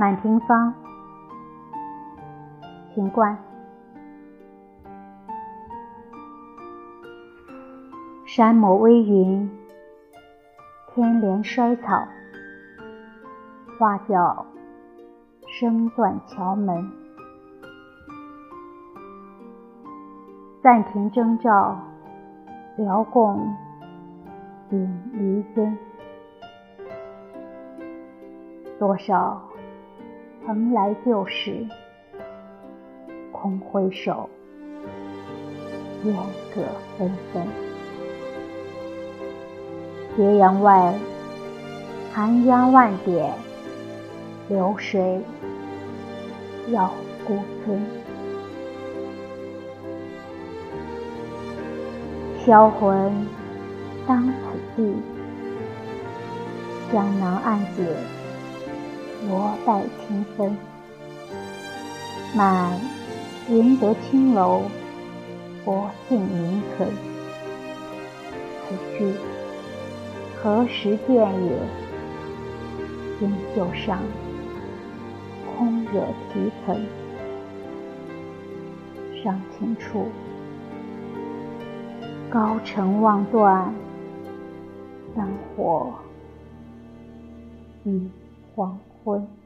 满庭芳，秦观。山抹微云，天连衰草，花轿声断桥门。暂停征兆，辽共顶离尊。多少蓬莱旧事，空回首，雁各纷纷。斜阳外，寒鸦万点，流水绕孤村。销魂当此地，江南岸解。罗带清风，满云得青楼，薄幸名存。此去何时见也？锦绣上，空惹啼痕。伤情处，高城望断，灯火已黄 fue.